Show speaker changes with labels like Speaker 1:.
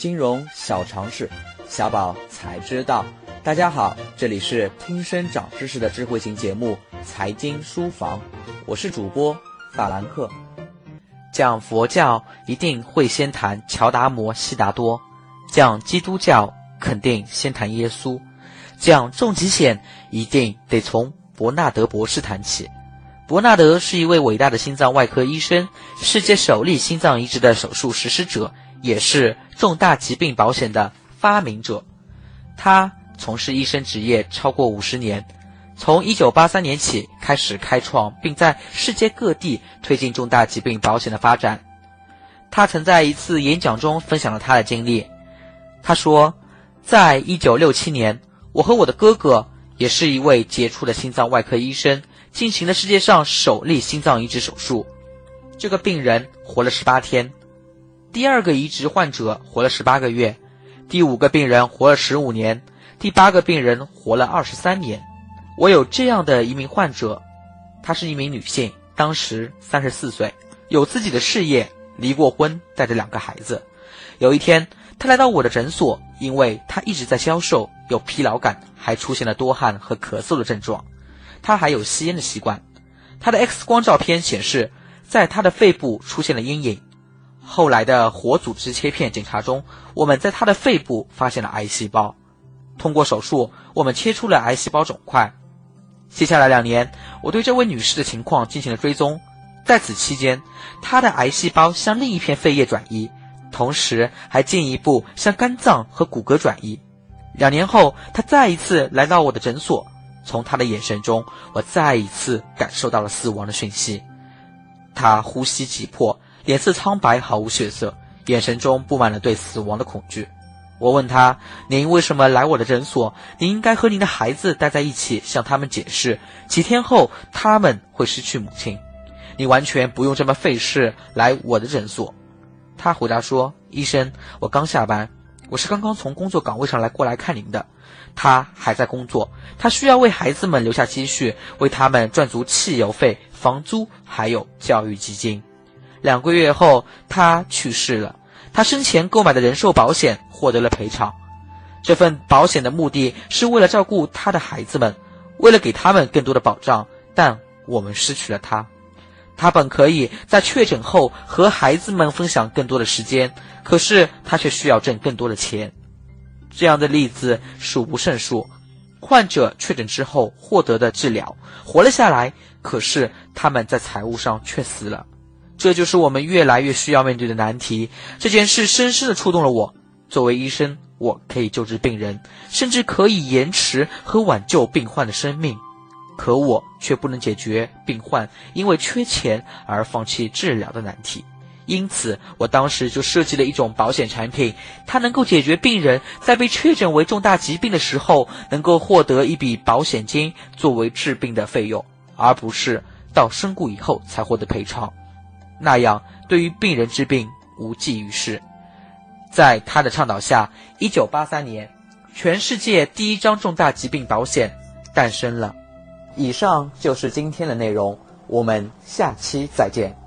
Speaker 1: 金融小常识，小宝才知道。大家好，这里是听声长知识的智慧型节目《财经书房》，我是主播法兰克。
Speaker 2: 讲佛教一定会先谈乔达摩悉达多，讲基督教肯定先谈耶稣，讲重疾险一定得从伯纳德博士谈起。伯纳德是一位伟大的心脏外科医生，世界首例心脏移植的手术实施者，也是重大疾病保险的发明者。他从事医生职业超过五十年，从1983年起开始开创，并在世界各地推进重大疾病保险的发展。他曾在一次演讲中分享了他的经历。他说，在1967年，我和我的哥哥也是一位杰出的心脏外科医生。进行了世界上首例心脏移植手术，这个病人活了十八天，第二个移植患者活了十八个月，第五个病人活了十五年，第八个病人活了二十三年。我有这样的一名患者，她是一名女性，当时三十四岁，有自己的事业，离过婚，带着两个孩子。有一天，她来到我的诊所，因为她一直在消瘦，有疲劳感，还出现了多汗和咳嗽的症状。他还有吸烟的习惯，他的 X 光照片显示，在他的肺部出现了阴影。后来的活组织切片检查中，我们在他的肺部发现了癌细胞。通过手术，我们切出了癌细胞肿块。接下来两年，我对这位女士的情况进行了追踪，在此期间，她的癌细胞向另一片肺叶转移，同时还进一步向肝脏和骨骼转移。两年后，她再一次来到我的诊所。从他的眼神中，我再一次感受到了死亡的讯息。他呼吸急迫，脸色苍白，毫无血色，眼神中布满了对死亡的恐惧。我问他：“您为什么来我的诊所？您应该和您的孩子待在一起，向他们解释，几天后他们会失去母亲。你完全不用这么费事来我的诊所。”他回答说：“医生，我刚下班，我是刚刚从工作岗位上来过来看您的。”他还在工作，他需要为孩子们留下积蓄，为他们赚足汽油费、房租，还有教育基金。两个月后，他去世了。他生前购买的人寿保险获得了赔偿。这份保险的目的是为了照顾他的孩子们，为了给他们更多的保障。但我们失去了他。他本可以在确诊后和孩子们分享更多的时间，可是他却需要挣更多的钱。这样的例子数不胜数，患者确诊之后获得的治疗活了下来，可是他们在财务上却死了。这就是我们越来越需要面对的难题。这件事深深的触动了我。作为医生，我可以救治病人，甚至可以延迟和挽救病患的生命，可我却不能解决病患因为缺钱而放弃治疗的难题。因此，我当时就设计了一种保险产品，它能够解决病人在被确诊为重大疾病的时候，能够获得一笔保险金作为治病的费用，而不是到身故以后才获得赔偿。那样对于病人治病无济于事。在他的倡导下，一九八三年，全世界第一张重大疾病保险诞生了。以上就是今天的内容，我们下期再见。